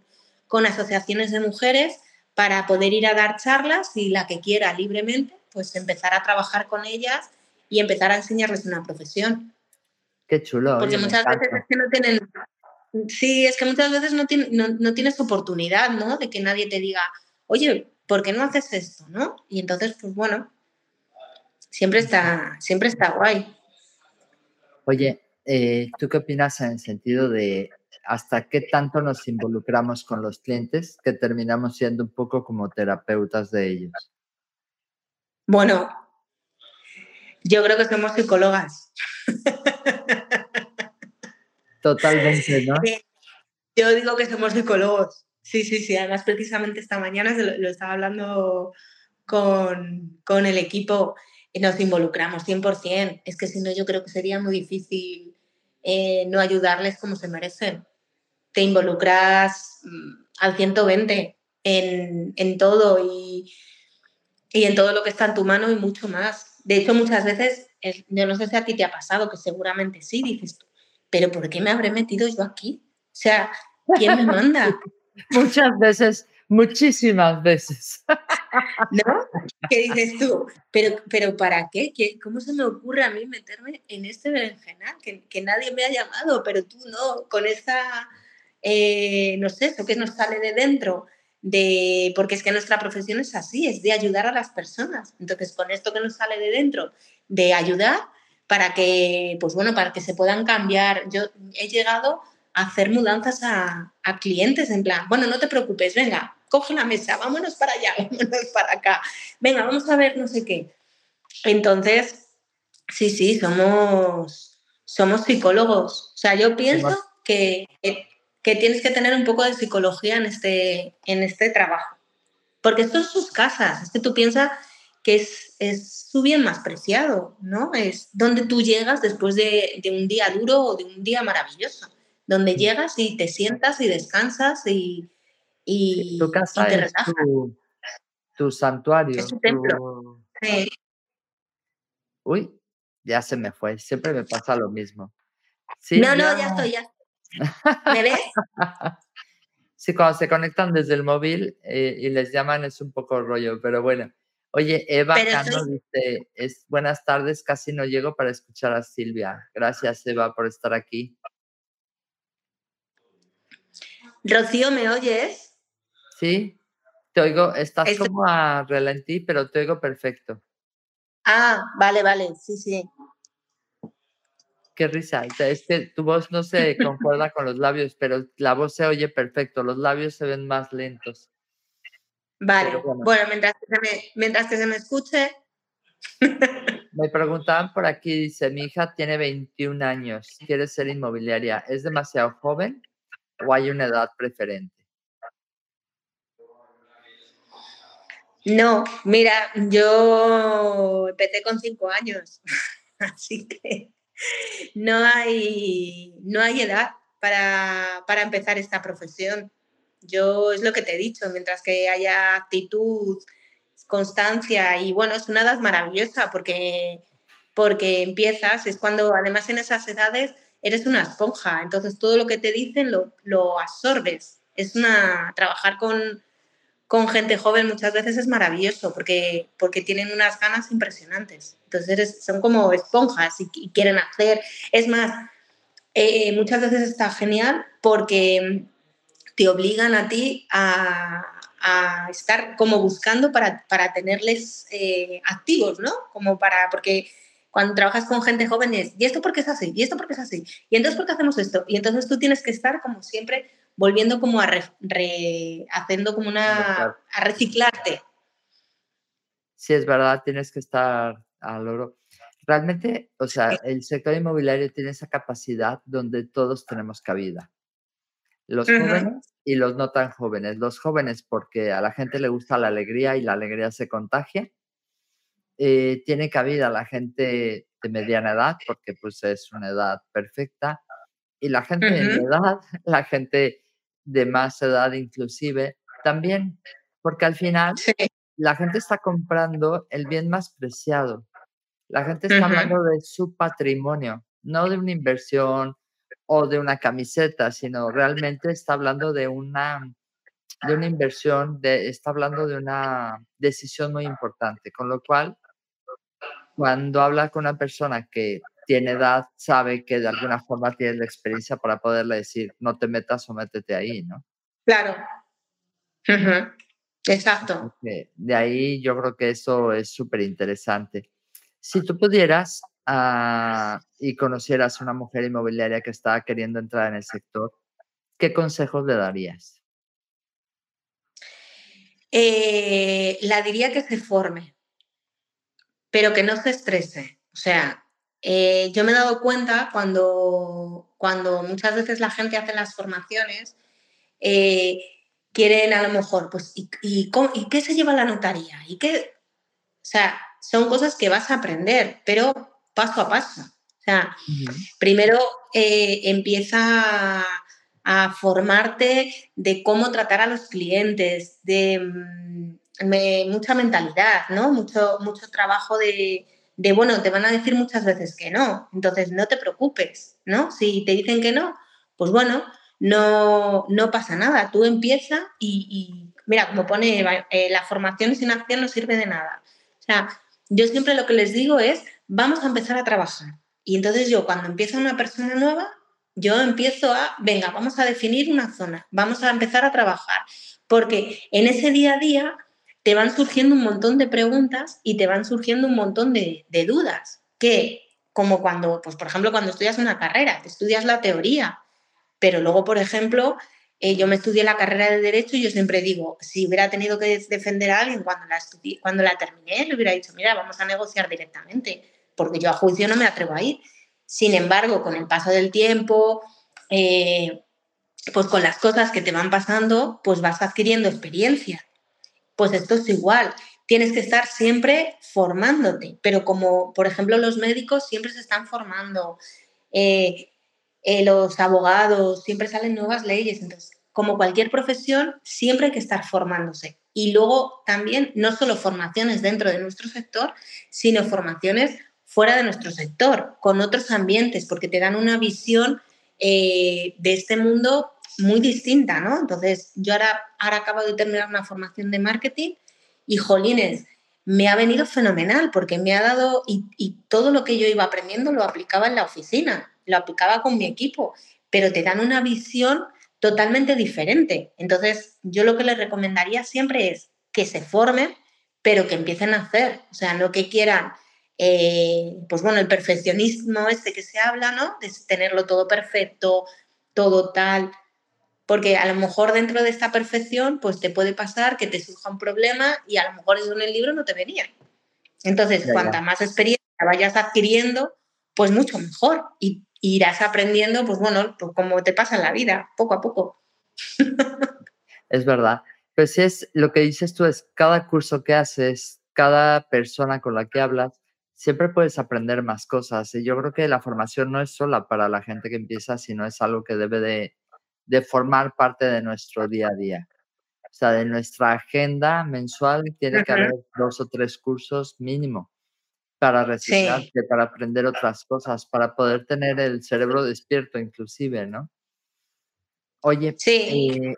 con asociaciones de mujeres para poder ir a dar charlas y la que quiera libremente, pues empezar a trabajar con ellas y empezar a enseñarles una profesión. Qué chulo. Porque muchas veces es que no tienen... Sí, es que muchas veces no, no, no, tienes oportunidad, ¿no? De que nadie te diga, oye, ¿por qué no haces esto, no? Y entonces, pues bueno, siempre está, siempre está guay. Oye, eh, ¿tú qué opinas en el sentido de hasta qué tanto nos involucramos con los clientes que terminamos siendo un poco como terapeutas de ellos? Bueno, yo creo que somos psicólogas. Totalmente, ¿no? Yo digo que somos psicólogos. Sí, sí, sí. Además, precisamente esta mañana lo, estaba hablando con, con, el equipo y nos involucramos 100%. Es que si no, yo creo que sería muy difícil eh, no ayudarles como se merecen. Te involucras mm, al 120 en, en todo y, y en todo lo que está en tu mano y mucho más. De hecho, muchas veces, yo no sé si a ti te ha pasado, que seguramente sí, dices tú, pero ¿por qué me habré metido yo aquí? O sea, ¿quién me manda? Muchas veces, muchísimas veces. ¿No? ¿Qué dices tú? ¿Pero, pero para qué? ¿Cómo se me ocurre a mí meterme en este berenjenal? Que, que nadie me ha llamado, pero tú no, con esa, eh, no sé, eso que nos sale de dentro, de, porque es que nuestra profesión es así, es de ayudar a las personas. Entonces, con esto que nos sale de dentro, de ayudar, para que, pues bueno, para que se puedan cambiar. Yo he llegado a hacer mudanzas a, clientes en plan, bueno, no te preocupes, venga, coge la mesa, vámonos para allá, vámonos para acá, venga, vamos a ver no sé qué. Entonces, sí, sí, somos, somos psicólogos. O sea, yo pienso que, que tienes que tener un poco de psicología en este, en este trabajo. Porque esto es sus casas, es que tú piensas que es, es su bien más preciado, ¿no? Es donde tú llegas después de, de un día duro o de un día maravilloso, donde llegas y te sientas y descansas y, y, tu casa te relajas. Tu, tu, santuario. Es tu templo. Sí. Uy, ya se me fue, siempre me pasa lo mismo. no, no, ya estoy, ya. ¿Me ves? Sí, cuando se conectan desde el móvil eh, y les llaman es un poco rollo, pero bueno. Oye, Eva Cano dice, es, buenas tardes, casi no llego para escuchar a Silvia. Gracias, Eva, por estar aquí. Rocío, ¿me oyes? Sí, te oigo, estás como a relentí, pero te oigo perfecto. Ah, vale, vale, sí, sí. Qué risa, es que tu voz no se concuerda con los labios, pero la voz se oye perfecto, los labios se ven más lentos. Vale, bueno, mientras, que se me, mientras que se me escuche. Me preguntaban por aquí, dice, mi hija tiene 21 años, quiere ser inmobiliaria, ¿es demasiado joven o hay una edad preferente? No, mira, yo empecé con 5 años, así que no hay, no hay edad para, para empezar esta profesión. Yo es lo que te he dicho, mientras que haya actitud, constancia y bueno, es una edad maravillosa porque, porque empiezas, es cuando además en esas edades eres una esponja, entonces todo lo que te dicen lo, lo absorbes. Es una, trabajar con, con gente joven muchas veces es maravilloso porque, porque tienen unas ganas impresionantes. Entonces son como esponjas y, quieren hacer. Es más, eh, muchas veces está genial porque te obligan a ti a, estar como buscando para, para tenerles eh, activos, ¿no? Como para, porque cuando trabajas con gente joven es, ¿y esto por qué es así? ¿Y esto por qué es así? ¿Y entonces por qué hacemos esto? Y entonces tú tienes que estar como siempre volviendo como a, haciendo como una, a reciclarte. Sí, es verdad, tienes que estar al oro. Realmente, o sea, el sector inmobiliario tiene esa capacidad donde todos tenemos cabida los jóvenes y los no tan jóvenes. Los jóvenes porque a la gente le gusta la alegría y la alegría se contagia. Eh, tiene cabida la gente de mediana edad porque pues es una edad perfecta. Y la gente de edad, la gente de más edad inclusive, también, porque al final la gente está comprando el bien más preciado. La gente está hablando de su patrimonio, no de una inversión, o de una camiseta, sino realmente está hablando de una, de una inversión, de, está hablando de una decisión muy importante, con lo cual, cuando habla con una persona que tiene edad, sabe que de alguna forma tiene la experiencia para poderle decir, no te metas o métete ahí, ¿no? Claro. Exacto. De ahí yo creo que eso es súper interesante. Si tú pudieras Ah, y conocieras a una mujer inmobiliaria que estaba queriendo entrar en el sector, ¿qué consejos le darías? Eh, la diría que se forme, pero que no se estrese. O sea, eh, yo me he dado cuenta cuando, cuando muchas veces la gente hace las formaciones, eh, quieren a lo mejor, pues, ¿y, y, qué se lleva la notaría? ¿Y qué? O sea, son cosas que vas a aprender, pero paso a paso. O sea, primero eh, empieza a, formarte de cómo tratar a los clientes, de, mm, mucha mentalidad, ¿no? Mucho, mucho trabajo de, de, bueno, te van a decir muchas veces que no, entonces no te preocupes, ¿no? Si te dicen que no, pues bueno, no, no pasa nada, tú empieza y, mira, como pone, eh, la formación sin acción no sirve de nada. O sea, yo siempre lo que les digo es, vamos a empezar a trabajar. Y entonces yo, cuando empieza una persona nueva, yo empiezo a, venga, vamos a definir una zona, vamos a empezar a trabajar, porque en ese día a día te van surgiendo un montón de preguntas y te van surgiendo un montón de, dudas, que como cuando, pues por ejemplo, cuando estudias una carrera, estudias la teoría, pero luego, por ejemplo, eh, yo me estudié la carrera de Derecho y yo siempre digo, si hubiera tenido que defender a alguien cuando la, cuando la terminé, le hubiera dicho, mira, vamos a negociar directamente, porque yo a juicio no me atrevo a ir. Sin embargo, con el paso del tiempo, eh, pues con las cosas que te van pasando, pues vas adquiriendo experiencia. Pues esto es igual, tienes que estar siempre formándote, pero como por ejemplo los médicos siempre se están formando, eh, eh, los abogados, siempre salen nuevas leyes. Entonces, como cualquier profesión, siempre hay que estar formándose. Y luego también, no solo formaciones dentro de nuestro sector, sino formaciones fuera de nuestro sector, con otros ambientes, porque te dan una visión eh, de este mundo muy distinta, ¿no? Entonces, yo ahora, ahora acabo de terminar una formación de marketing y, jolines, me ha venido fenomenal porque me ha dado, y, y todo lo que yo iba aprendiendo lo aplicaba en la oficina lo aplicaba con mi equipo, pero te dan una visión totalmente diferente. Entonces, yo lo que les recomendaría siempre es que se formen, pero que empiecen a hacer, o sea, no que quieran, eh, pues bueno, el perfeccionismo este que se habla, ¿no? De tenerlo todo perfecto, todo tal, porque a lo mejor dentro de esta perfección, pues te puede pasar que te surja un problema y a lo mejor eso en el libro no te venía. Entonces, cuanta más experiencia vayas adquiriendo, pues mucho mejor. Y irás aprendiendo, pues bueno, pues como te pasa en la vida, poco a poco. Es verdad. Pues es lo que dices tú, es cada curso que haces, cada persona con la que hablas, siempre puedes aprender más cosas. Y yo creo que la formación no es sola para la gente que empieza, sino es algo que debe de, de formar parte de nuestro día a día. O sea, de nuestra agenda mensual tiene que haber dos o tres cursos mínimo para reciclarte, para aprender otras cosas, para poder tener el cerebro despierto inclusive, ¿no? Oye, eh,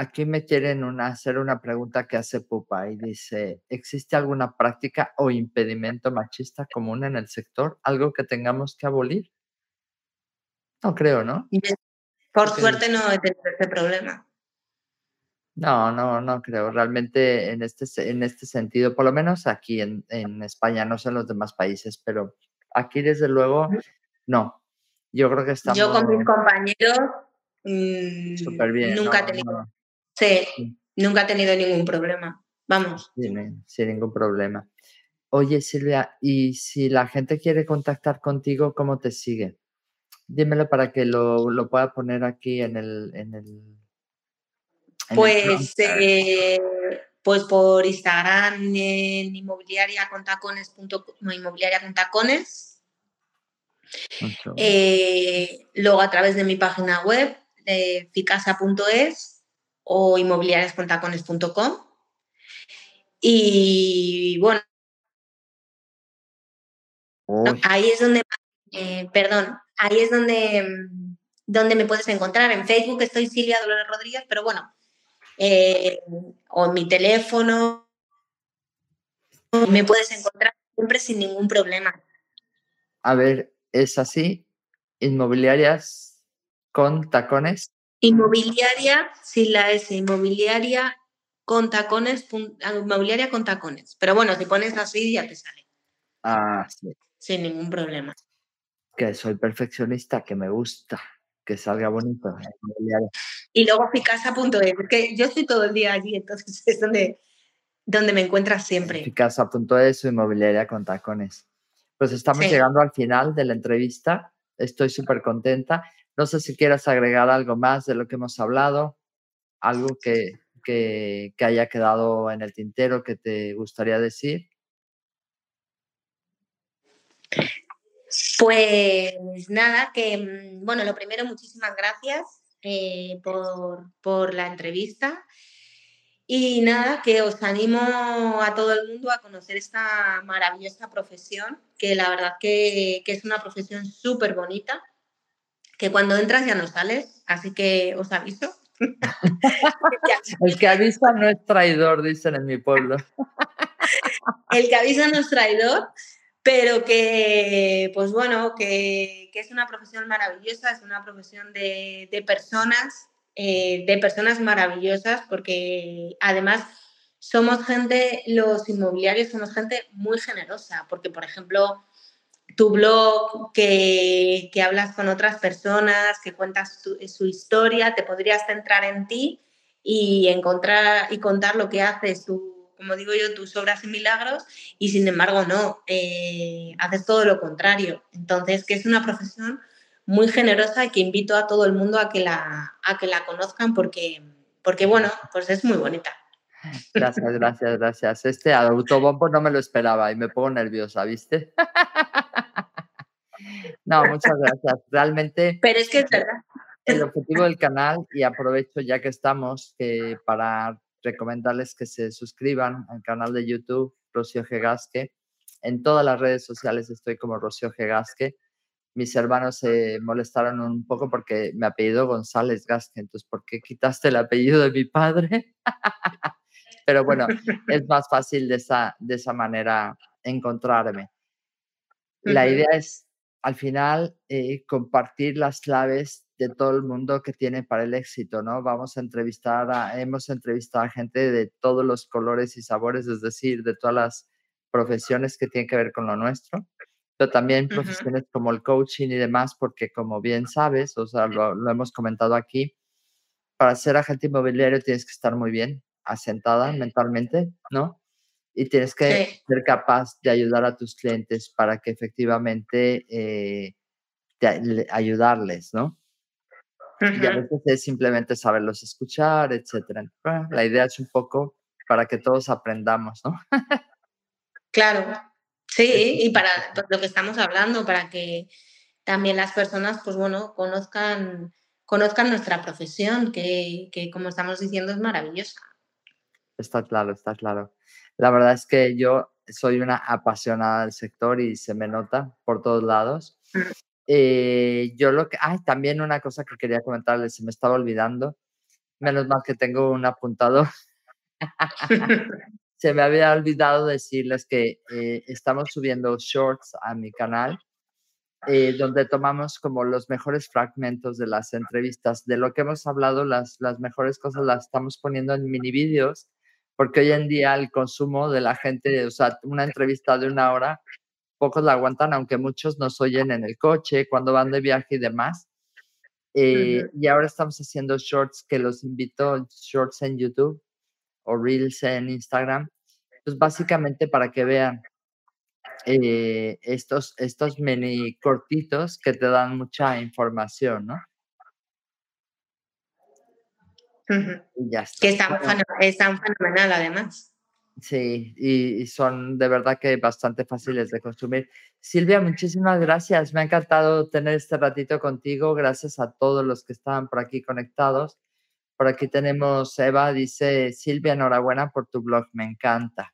aquí me quieren hacer una pregunta que hace Pupa y dice, ¿existe alguna práctica o impedimento machista común en el sector? ¿Algo que tengamos que abolir? No creo, ¿no? Por suerte no he tenido ese problema. No, no, no creo. Realmente en este, en este sentido, por lo menos aquí en, España, no sé en los demás países, pero aquí desde luego, no. Yo creo que estamos... Yo con mis compañeros mm, bien, nunca he tenido... Sí, nunca he tenido ningún problema. Vamos. Sin, sin ningún problema. Oye, Silvia, y si la gente quiere contactar contigo, ¿cómo te sigue? Dímelo para que lo, lo pueda poner aquí en el, en el pues, eh, pues por Instagram en inmobiliaria con tacones, inmobiliaria con tacones. Eh, luego a través de mi página web, de ficasa.es o inmobiliariascontacones.com. Y bueno, ahí es donde, eh, perdón, ahí es donde, donde me puedes encontrar. En Facebook estoy Silvia Dolores Rodríguez, pero bueno, eh, o en mi teléfono. Me puedes encontrar siempre sin ningún problema. A ver, ¿es así? ¿Inmobiliarias con tacones? Inmobiliaria, sin la S, inmobiliaria con tacones, inmobiliaria con tacones. Pero bueno, si pones así ya te sale. Ah, sí. Sin ningún problema. Que soy perfeccionista, que me gusta que salga bonito. Y luego Picasa.es, porque yo estoy todo el día allí, entonces es donde, donde me encuentras siempre. Picasa.es o inmobiliaria con tacones. pues estamos llegando al final de la entrevista. Estoy súper contenta. No sé si quieras agregar algo más de lo que hemos hablado, algo que, que, haya quedado en el tintero que te gustaría decir. Pues nada, que mm, bueno, lo primero, muchísimas gracias eh, por, por, la entrevista. Y nada, que os animo a todo el mundo a conocer esta maravillosa profesión, que la verdad que, que es una profesión súper bonita, que cuando entras ya no sales, así que os aviso. el que avisa no es traidor, dicen en mi pueblo. el que avisa no es traidor, pero que, pues bueno, que, que es una profesión maravillosa, es una profesión de, de personas eh, de personas maravillosas porque además somos gente, los inmobiliarios somos gente muy generosa, porque por ejemplo, tu blog, que, que hablas con otras personas, que cuentas su historia, te podrías centrar en ti y encontrar y contar lo que haces, tu, como digo yo, tus obras y milagros, y sin embargo no, eh, haces todo lo contrario. Entonces, que es una profesión muy generosa y que invito a todo el mundo a que la, a que la conozcan porque, porque, bueno, pues es muy bonita. Gracias, gracias, gracias. Este autobombo no me lo esperaba y me pongo nerviosa, ¿viste? No, muchas gracias. Realmente. Pero es que es verdad. El objetivo del canal, y aprovecho ya que estamos, que para recomendarles que se suscriban al canal de YouTube Rocío Gegasque. En todas las redes sociales estoy como Rocío Gegasque mis hermanos se molestaron un poco porque me apellido González Gasque, entonces, ¿por qué quitaste el apellido de mi padre? Pero bueno, es más fácil de esa, de esa manera encontrarme. La idea es, al final, eh, compartir las claves de todo el mundo que tiene para el éxito, ¿no? Vamos a entrevistar, a, hemos entrevistado a gente de todos los colores y sabores, es decir, de todas las profesiones que tienen que ver con lo nuestro pero también profesiones como el coaching y demás, porque como bien sabes, o sea, lo, hemos comentado aquí, para ser agente inmobiliario tienes que estar muy bien asentada mentalmente, ¿no? Y tienes que ser capaz de ayudar a tus clientes para que efectivamente eh, ayudarles, ¿no? Y a veces es simplemente saberlos escuchar, etcétera. La idea es un poco para que todos aprendamos, ¿no? claro, Sí, y para lo que estamos hablando, para que también las personas, pues bueno, conozcan, conozcan nuestra profesión, que, que como estamos diciendo es maravillosa. Está claro, está claro. La verdad es que yo soy una apasionada del sector y se me nota por todos lados. Mm. Eh, yo lo que, ay, también una cosa que quería comentarles, se me estaba olvidando, menos mal que tengo un apuntado. se me había olvidado decirles que eh, estamos subiendo shorts a mi canal, eh, donde tomamos como los mejores fragmentos de las entrevistas. De lo que hemos hablado, las, las mejores cosas las estamos poniendo en mini vídeos, porque hoy en día el consumo de la gente, o sea, una entrevista de una hora, pocos la aguantan, aunque muchos nos oyen en el coche, cuando van de viaje y demás. Eh, y ahora estamos haciendo shorts que los invito, shorts en YouTube, o Reels en Instagram, pues básicamente para que vean eh, estos, estos mini cortitos que te dan mucha información, ¿no? Ya está. Que están, fenomenal además. Sí, y, son de verdad que bastante fáciles de consumir. Silvia, muchísimas gracias. Me ha encantado tener este ratito contigo. Gracias a todos los que estaban por aquí conectados. Por aquí tenemos Eva, dice Silvia, enhorabuena por tu blog, me encanta.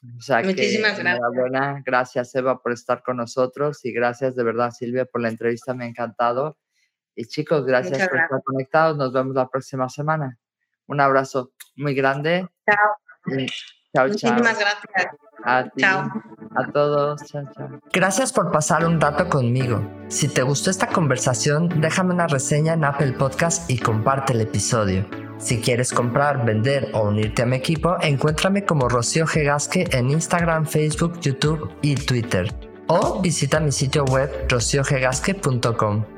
Muchísimas gracias. Gracias Eva por estar con nosotros y gracias de verdad Silvia por la entrevista, me ha encantado. Y chicos, gracias por estar conectados, nos vemos la próxima semana. Un abrazo muy grande. Chao. chao, Muchísimas gracias. A chao. A todos. Chao, chao. Gracias por pasar un rato conmigo. Si te gustó esta conversación, déjame una reseña en Apple Podcast y comparte el episodio. Si quieres comprar, vender o unirte a mi equipo, encuéntrame como Rocío Gegasque en Instagram, Facebook, YouTube y Twitter. O visita mi sitio web rociogegasque.com.